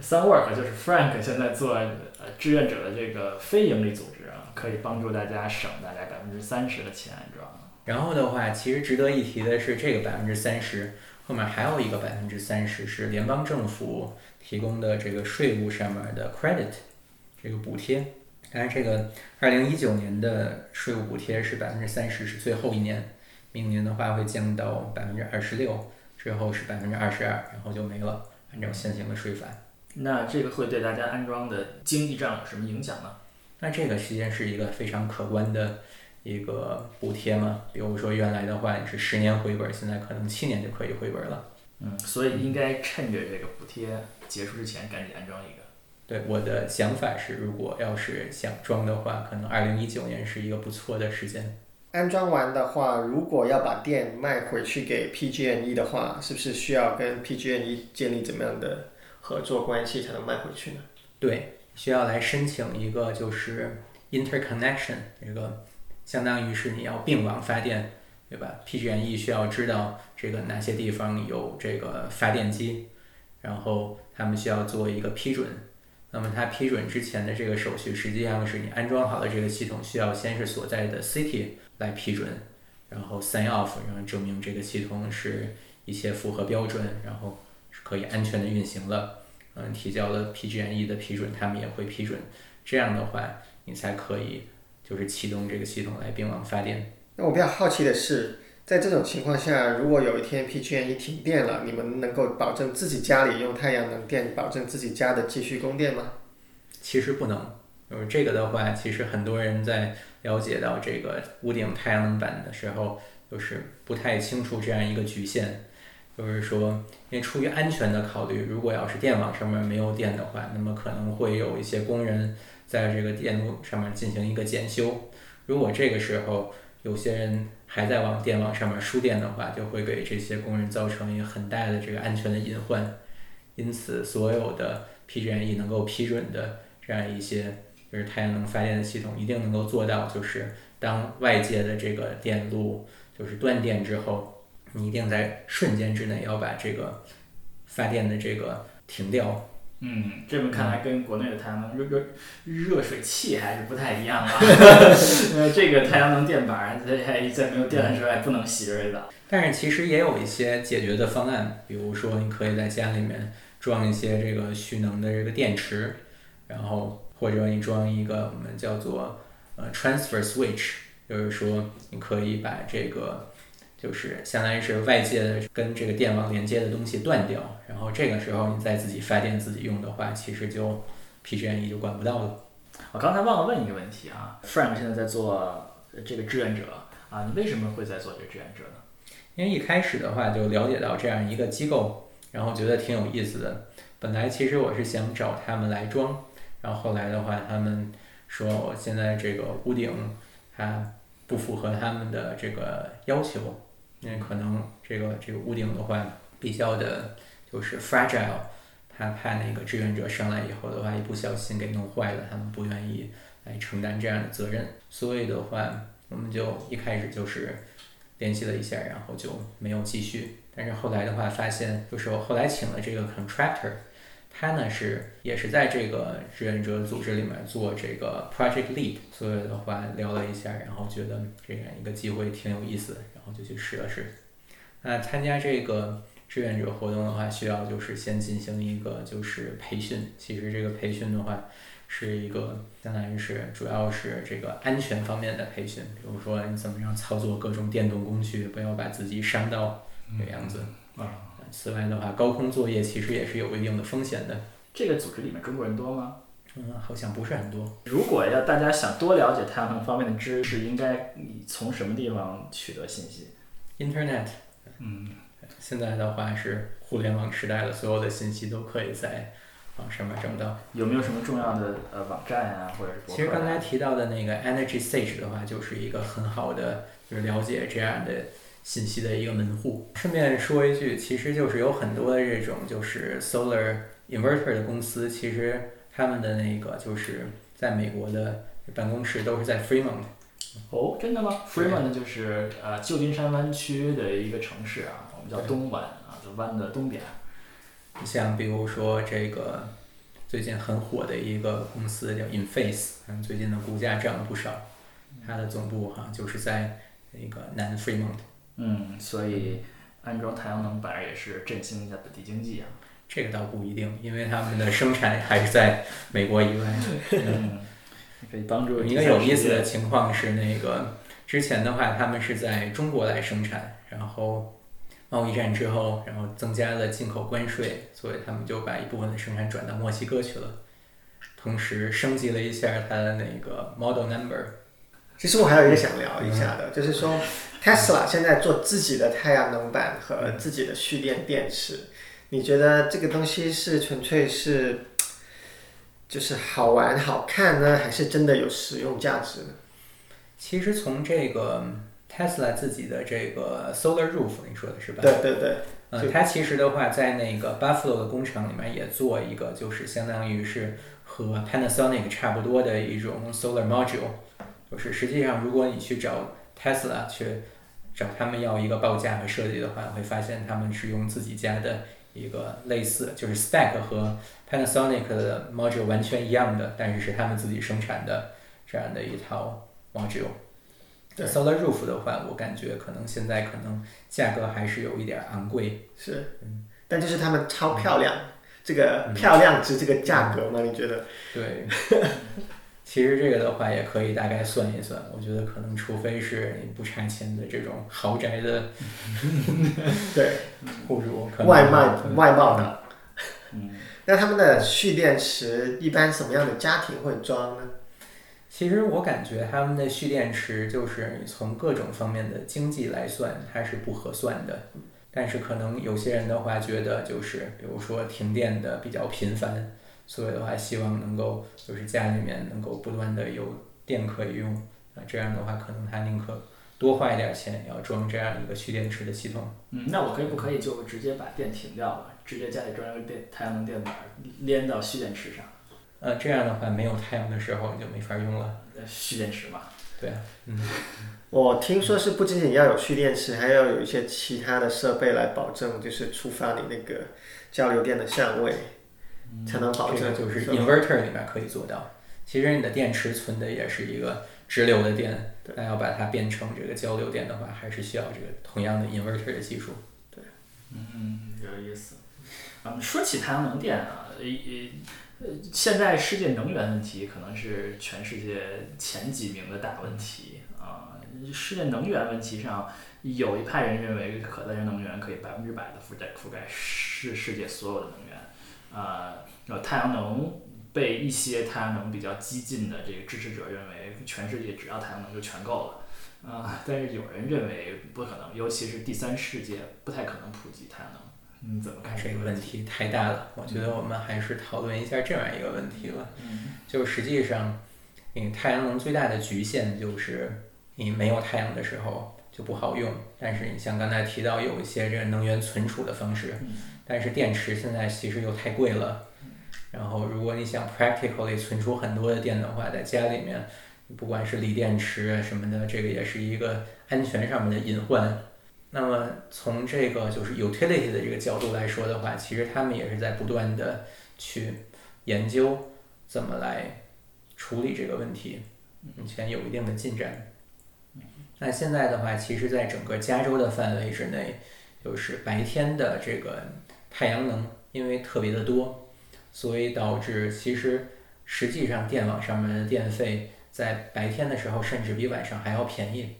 Sunwork，就是 Frank 现在做呃志愿者的这个非盈利组织啊，可以帮助大家省大概百分之三十的钱安装。然后的话，其实值得一提的是，这个百分之三十后面还有一个百分之三十是联邦政府提供的这个税务上面的 credit 这个补贴。当然，这个二零一九年的税务补贴是百分之三十，是最后一年，明年的话会降到百分之二十六，之后是百分之二十二，然后就没了，按照现行的税法。那这个会对大家安装的经济账有什么影响呢？那这个实际上是一个非常可观的一个补贴嘛，比如说原来的话你是十年回本，现在可能七年就可以回本了。嗯，所以应该趁着这个补贴结束之前赶紧安装一个。对，我的想法是，如果要是想装的话，可能二零一九年是一个不错的时间。安装完的话，如果要把电卖回去给 PG&E 的话，是不是需要跟 PG&E 建立怎么样的合作关系才能卖回去呢？对，需要来申请一个就是 interconnection，一个相当于是你要并网发电，对吧？PG&E 需要知道这个哪些地方有这个发电机，然后他们需要做一个批准。那么它批准之前的这个手续，实际上是你安装好的这个系统需要先是所在的 city 来批准，然后 sign off，然后证明这个系统是一切符合标准，然后是可以安全的运行了。嗯，提交了 PG&E 的批准，他们也会批准。这样的话，你才可以就是启动这个系统来并网发电。那我比较好奇的是，在这种情况下，如果有一天 P G M E 停电了，你们能够保证自己家里用太阳能电，保证自己家的继续供电吗？其实不能，就是这个的话，其实很多人在了解到这个屋顶太阳能板的时候，就是不太清楚这样一个局限。就是说，因为出于安全的考虑，如果要是电网上面没有电的话，那么可能会有一些工人在这个电路上面进行一个检修。如果这个时候有些人还在往电网上面输电的话，就会给这些工人造成一个很大的这个安全的隐患。因此，所有的 PG&E 能够批准的这样一些就是太阳能发电的系统，一定能够做到，就是当外界的这个电路就是断电之后。你一定在瞬间之内要把这个发电的这个停掉。嗯，这么看来跟国内的太阳能热热热水器还是不太一样啊。呃，这个太阳能电板在在没有电的时候还不能洗热水澡。但是其实也有一些解决的方案，比如说你可以在家里面装一些这个蓄能的这个电池，然后或者你装一个我们叫做呃 transfer switch，就是说你可以把这个。就是相当于是外界的跟这个电网连接的东西断掉，然后这个时候你再自己发电自己用的话，其实就 PG&E 就管不到了。我刚才忘了问一个问题啊，Frank 现在在做这个志愿者啊，你为什么会在做这个志愿者呢？因为一开始的话就了解到这样一个机构，然后觉得挺有意思的。本来其实我是想找他们来装，然后后来的话他们说我现在这个屋顶它不符合他们的这个要求。因为可能这个这个屋顶的话比较的，就是 fragile，他怕那个志愿者上来以后的话一不小心给弄坏了，他们不愿意来承担这样的责任，所以的话我们就一开始就是联系了一下，然后就没有继续。但是后来的话发现，就是我后来请了这个 contractor，他呢是也是在这个志愿者组织里面做这个 project lead，所以的话聊了一下，然后觉得这样一个机会挺有意思。后就去试了试。那参加这个志愿者活动的话，需要就是先进行一个就是培训。其实这个培训的话，是一个相当于是主要是这个安全方面的培训，比如说你怎么样操作各种电动工具，不要把自己伤到这个样子。啊，此外的话，高空作业其实也是有一定的风险的。这个组织里面中国人多吗？嗯，好像不是很多。如果要大家想多了解太阳能方面的知识，应该从什么地方取得信息？Internet 嗯，现在的话是互联网时代的，所有的信息都可以在网上面找到。有没有什么重要的呃网站啊，或者是啊？其实刚才提到的那个 Energy Sage 的话，就是一个很好的就是了解这样的信息的一个门户。顺便说一句，其实就是有很多的这种就是 solar inverter 的公司，其实他们的那个就是在美国的办公室都是在 Fremont。哦，真的吗？Fremont 就是呃旧金山湾区的一个城市啊，我们叫东湾啊，就湾的东边。像比如说这个最近很火的一个公司叫 Inface，嗯，最近的股价涨了不少。它的总部好像就是在那个南 Fremont。嗯，所以安装太阳能板也是振兴一下本地经济啊。这个倒不一定，因为他们的生产还是在美国以外。嗯，可以帮助一个有意思的情况是，那个之前的话，他们是在中国来生产，然后贸易战之后，然后增加了进口关税，所以他们就把一部分的生产转到墨西哥去了，同时升级了一下它的那个 model number。其实我还有一个想聊一下的，就是说 Tesla 现在做自己的太阳能板和自己的蓄电电池，你觉得这个东西是纯粹是 就是好玩好看呢，还是真的有实用价值呢？其实从这个 Tesla 自己的这个 Solar Roof，你说的是吧？对对对，呃，就它其实的话，在那个 Buffalo 的工厂里面也做一个，就是相当于是和 Panasonic 差不多的一种 solar module。就是实际上，如果你去找 Tesla 去找他们要一个报价和设计的话，会发现他们是用自己家的一个类似，就是 Stack 和 Panasonic 的 module 完全一样的，但是是他们自己生产的这样的一套 module。对 Solar Roof 的话，我感觉可能现在可能价格还是有一点昂贵。是，但就是他们超漂亮，这个漂亮值这个价格吗？你觉得？对，其实这个的话也可以大概算一算，我觉得可能除非是你不差钱的这种豪宅的 对，户主，可能外卖外贸的。嗯，那他们的蓄电池一般什么样的家庭会装呢？其实我感觉他们的蓄电池就是你从各种方面的经济来算，它是不合算的。但是可能有些人的话觉得就是，比如说停电的比较频繁，所以的话希望能够就是家里面能够不断的有电可以用啊，这样的话可能他宁可多花一点钱也要装这样一个蓄电池的系统。嗯，那我可以不可以就直接把电停掉了，直接家里装一个电太阳能电板连到蓄电池上？呃，这样的话没有太阳的时候你就没法用了。那蓄电池嘛。对啊，嗯，我听说是不仅仅要有蓄电池，还要有一些其他的设备来保证，就是触发你那个交流电的相位，才能保证这个就是吧 inverter 里面可以做到。其实你的电池存的也是一个直流的电，那要把它变成这个交流电的话，还是需要这个同样的 inverter 的技术。对嗯，有意思。嗯，说起太阳能电啊，呃呃，现在世界能源问题可能是全世界前几名的大问题啊。世界能源问题上，有一派人认为可再生能源可以百分之百的覆盖覆盖世世界所有的能源，啊，呃，太阳能被一些太阳能比较激进的这个支持者认为，全世界只要太阳能就全够了。啊、但是有人认为不可能，尤其是第三世界不太可能普及太阳能。你怎么看这个个问题太大了，我觉得我们还是讨论一下这样一个问题吧。嗯就实际上，你太阳能最大的局限就是你没有太阳的时候就不好用。但是你像刚才提到有一些这个能源存储的方式，但是电池现在其实又太贵了。然后如果你想 practically 存储很多的电的话，在家里面，不管是锂电池什么的，这个也是一个安全上面的隐患。那么从这个就是 utility 的这个角度来说的话，其实他们也是在不断的去研究怎么来处理这个问题，目前有一定的进展。那现在的话，其实在整个加州的范围之内，就是白天的这个太阳能，因为特别的多，所以导致其实实际上电网上面的电费在白天的时候甚至比晚上还要便宜。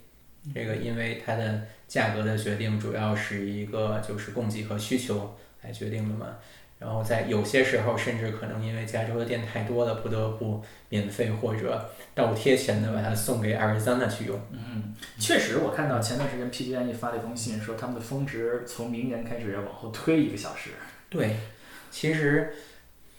这个因为它的价格的决定主要是一个就是供给和需求来决定的嘛。然后在有些时候，甚至可能因为加州的店太多了，不得不免费或者倒贴钱的把它送给 Arizona 去用。嗯，确实，我看到前段时间 PG&E 发了一封信，说他们的峰值从明年开始要往后推一个小时。对，其实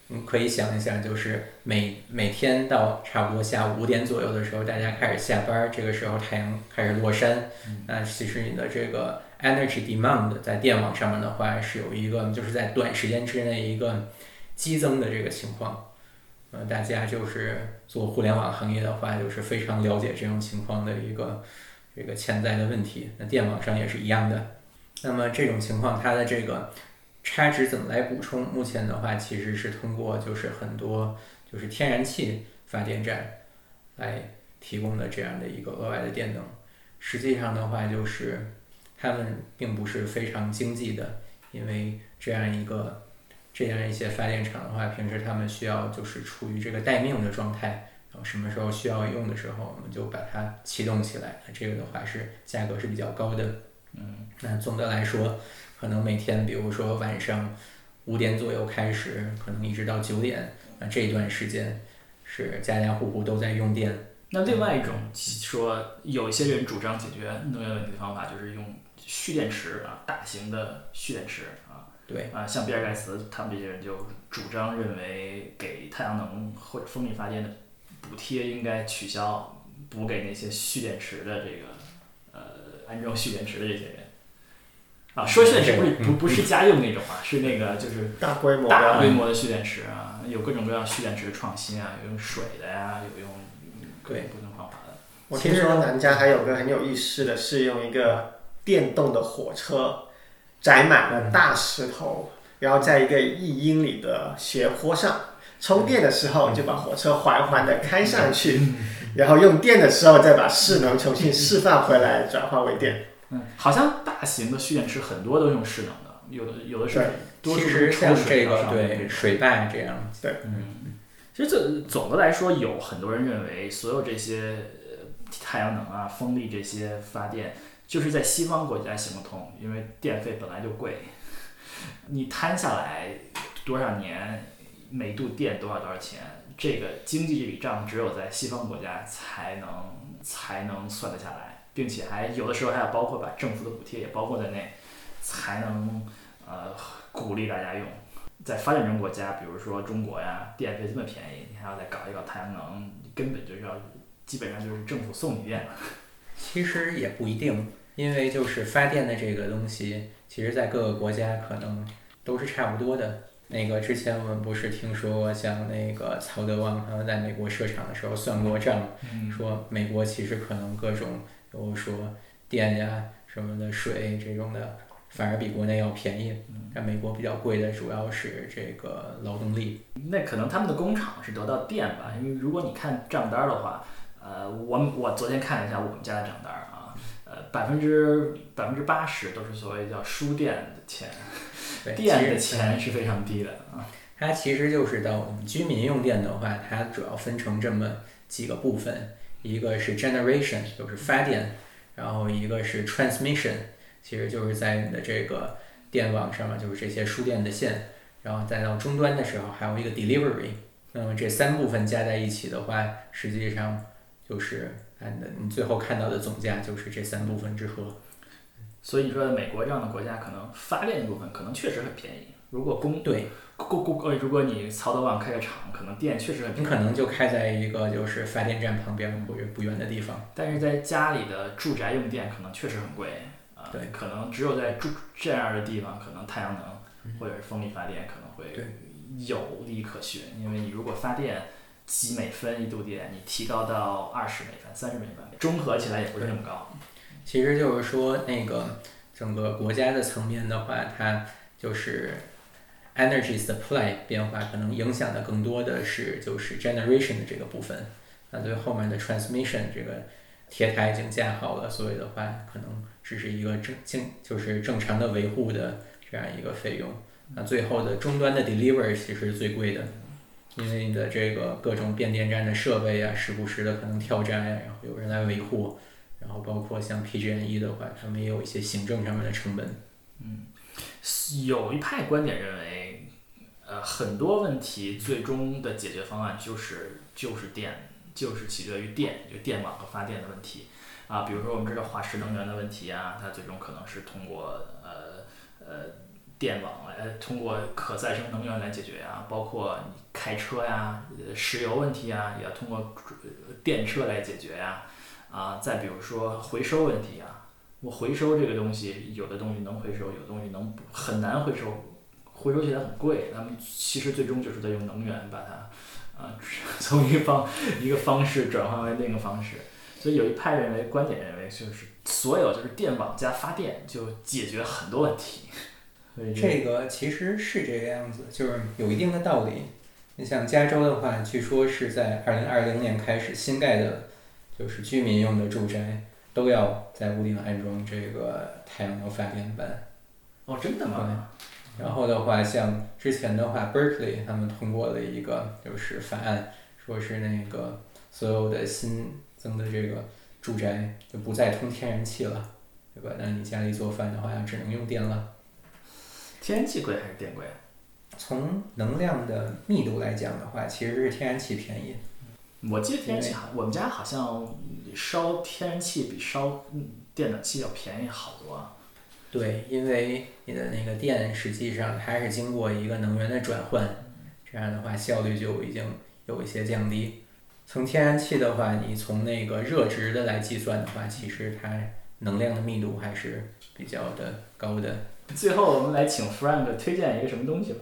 你可以想一想，就是每每天到差不多下午五点左右的时候，大家开始下班，这个时候太阳开始落山，那其实你的这个。Energy demand 在电网上面的话是有一个，就是在短时间之内一个激增的这个情况。呃，大家就是做互联网行业的话，就是非常了解这种情况的一个这个潜在的问题。那电网上也是一样的。那么这种情况它的这个差值怎么来补充？目前的话其实是通过就是很多就是天然气发电站来提供的这样的一个额外的电能。实际上的话就是。他们并不是非常经济的，因为这样一个这样一些发电厂的话，平时他们需要就是处于这个待命的状态，然后什么时候需要用的时候，我们就把它启动起来。那这个的话是价格是比较高的。嗯，那总的来说，可能每天比如说晚上五点左右开始，可能一直到九点，那这一段时间是家家户户都在用电。那另外一种说，有一些人主张解决能源问题的方法，就是用。蓄电池啊，大型的蓄电池啊，对啊，像比尔盖茨他们这些人就主张认为，给太阳能或者风力发电的补贴应该取消，补给那些蓄电池的这个呃安装蓄电池的这些人。啊，说蓄电池不是不不是家用那种啊，是那个就是大规模大规模的蓄电池啊，有各种各样蓄电池的创新啊，有用水的呀，有用各种不同方法的。我听说南家还有个很有意思的是用一个。电动的火车载满了大石头，然后在一个一英里的斜坡上充电的时候，就把火车缓缓的开上去，然后用电的时候再把势能重新释放回来，转化为电。嗯，好像大型的蓄电池很多都用势能的，有的有的是，其实像这个对水坝这样。对，嗯，其实这总的来说，有很多人认为，所有这些太阳能啊、风力这些发电。就是在西方国家行不通，因为电费本来就贵，你摊下来多少年，每度电多少多少钱，这个经济这笔账只有在西方国家才能才能算得下来，并且还有的时候还要包括把政府的补贴也包括在内，才能呃鼓励大家用。在发展中国家，比如说中国呀，电费这么便宜，你还要再搞一搞太阳能，根本就是要基本上就是政府送你电了。其实也不一定，因为就是发电的这个东西，其实在各个国家可能都是差不多的。那个之前我们不是听说过，像那个曹德旺他们在美国设厂的时候算过账，说美国其实可能各种，比如说电呀什么的水这种的，反而比国内要便宜。但美国比较贵的主要是这个劳动力。那可能他们的工厂是得到电吧，因为如果你看账单的话。呃，我我昨天看了一下我们家的账单啊，呃，百分之百分之八十都是所谓叫输电的钱，电的钱是非常低的啊。它其实就是到我们居民用电的话，它主要分成这么几个部分，一个是 generation，就是发电，然后一个是 transmission，其实就是在你的这个电网上面，就是这些输电的线，然后再到终端的时候还有一个 delivery，那么这三部分加在一起的话，实际上。就是按的，你最后看到的总价就是这三部分之和。所以说美国这样的国家，可能发电部分可能确实很便宜。如果供对供供呃，如果你曹德旺开个厂，可能电确实很便宜。你可能就开在一个就是发电站旁边不远不远的地方。但是在家里的住宅用电可能确实很贵啊。对。可能只有在住这样的地方，可能太阳能或者是风力发电可能会有利可循，因为你如果发电。几美分一度电，你提高到二十美分、三十美分，综合起来也不是那么高。其实就是说，那个整个国家的层面的话，它就是 energy supply 变化，可能影响的更多的是就是 generation 的这个部分。那对后面的 transmission 这个铁塔已经架好了，所以的话，可能只是一个正正就是正常的维护的这样一个费用。那最后的终端的 deliver 其实是最贵的。因为你的这个各种变电站的设备啊，时不时的可能跳闸呀，然后有人来维护，然后包括像 PG&E 的话，他们也有一些行政上面的成本。嗯有一派观点认为，呃，很多问题最终的解决方案就是就是电，就是取决于电，就电网和发电的问题啊。比如说我们知道化石能源的问题啊，它最终可能是通过呃呃电网来通过可再生能源来解决呀，包括你开车呀、呃石油问题啊，也要通过电车来解决呀。啊，再比如说回收问题啊，我回收这个东西，有的东西能回收，有的东西能不很难回收，回收起来很贵。那么其实最终就是在用能源把它，啊，从一方一个方式转换为另一个方式。所以有一派认为，观点认为就是所有就是电网加发电就解决很多问题。这个其实是这个样子，就是有一定的道理。你像加州的话，据说是在二零二零年开始新盖的，就是居民用的住宅都要在屋顶安装这个太阳能发电板。哦，真的吗？然后的话，像之前的话，Berkeley 他们通过了一个就是法案，说是那个所有的新增的这个住宅就不再通天然气了，对吧？那你家里做饭的话，只能用电了。天然气贵还是电贵？从能量的密度来讲的话，其实是天然气便宜。我记得天然气好，我们家好像烧天然气比烧嗯电暖气要便宜好多啊。对，因为你的那个电实际上它是经过一个能源的转换，这样的话效率就已经有一些降低。从天然气的话，你从那个热值的来计算的话，其实它能量的密度还是比较的高的。最后我们来请 Frank 推荐一个什么东西吧。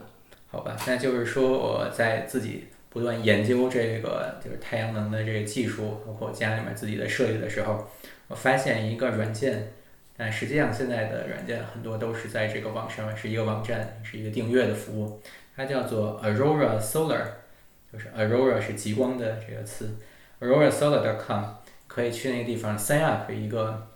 好吧，那就是说我在自己不断研究这个就是太阳能的这个技术，包括家里面自己的设计的时候，我发现一个软件，但实际上现在的软件很多都是在这个网上是一个网站，是一个订阅的服务，它叫做 Aurora Solar，就是 Aurora 是极光的这个词，AuroraSolar.com 可以去那个地方 sign up 一个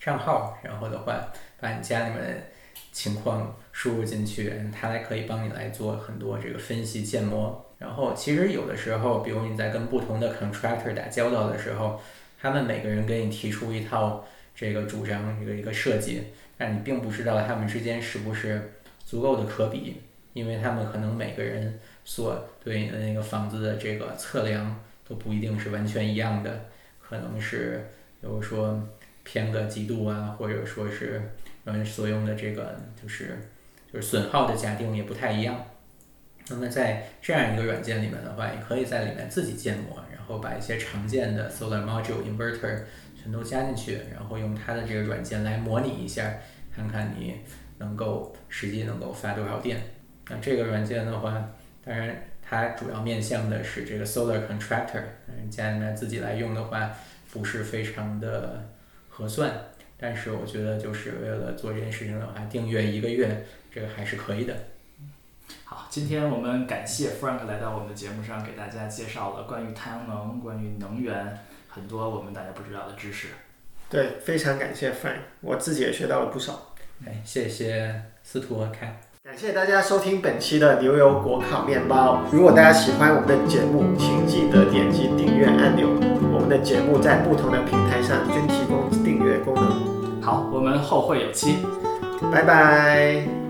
账号，然后的话把你家里面情况输入进去，它来可以帮你来做很多这个分析建模。然后其实有的时候，比如你在跟不同的 contractor 打交道的时候，他们每个人给你提出一套这个主张，一个一个设计，但你并不知道他们之间是不是足够的可比，因为他们可能每个人所对你的那个房子的这个测量都不一定是完全一样的，可能是比如说偏个几度啊，或者说是嗯所用的这个就是就是损耗的假定也不太一样。那么在这样一个软件里面的话，也可以在里面自己建模，然后把一些常见的 solar module inverter 全都加进去，然后用它的这个软件来模拟一下，看看你能够实际能够发多少电。那这个软件的话，当然它主要面向的是这个 solar contractor，嗯，家里面自己来用的话，不是非常的合算。但是我觉得就是为了做这件事情的话，订阅一个月，这个还是可以的。好，今天我们感谢 Frank 来到我们的节目上，给大家介绍了关于太阳能、关于能源很多我们大家不知道的知识。对，非常感谢 Frank，我自己也学到了不少。哎，谢谢司徒和凯。感谢大家收听本期的牛油果烤面包。如果大家喜欢我们的节目，请记得点击订阅按钮。我们的节目在不同的平台上均提供订阅功能。好，我们后会有期。拜拜。